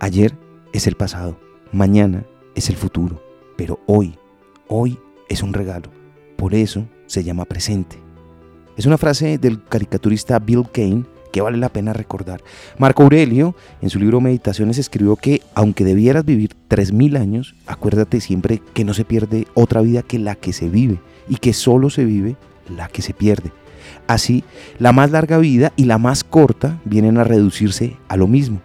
Ayer es el pasado, mañana es el futuro, pero hoy, hoy es un regalo. Por eso se llama presente. Es una frase del caricaturista Bill Kane que vale la pena recordar. Marco Aurelio, en su libro Meditaciones, escribió que aunque debieras vivir 3.000 años, acuérdate siempre que no se pierde otra vida que la que se vive y que solo se vive la que se pierde. Así, la más larga vida y la más corta vienen a reducirse a lo mismo.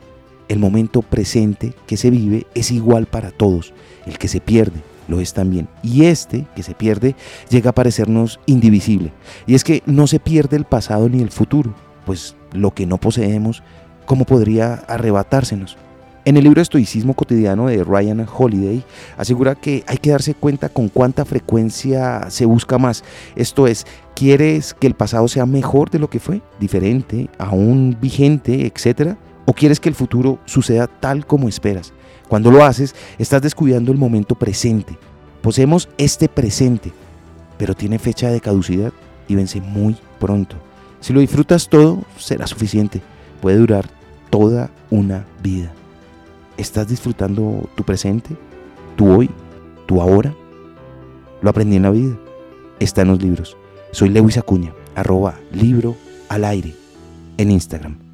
El momento presente que se vive es igual para todos. El que se pierde lo es también. Y este que se pierde llega a parecernos indivisible. Y es que no se pierde el pasado ni el futuro, pues lo que no poseemos, ¿cómo podría arrebatársenos? En el libro Estoicismo Cotidiano de Ryan Holiday asegura que hay que darse cuenta con cuánta frecuencia se busca más. Esto es, ¿quieres que el pasado sea mejor de lo que fue? ¿Diferente? ¿Aún vigente? ¿Etcétera? ¿O quieres que el futuro suceda tal como esperas? Cuando lo haces, estás descuidando el momento presente. Poseemos este presente, pero tiene fecha de caducidad y vence muy pronto. Si lo disfrutas todo, será suficiente. Puede durar toda una vida. ¿Estás disfrutando tu presente? ¿Tu hoy? ¿Tu ahora? Lo aprendí en la vida. Está en los libros. Soy Lewis Acuña, arroba libro al aire en Instagram.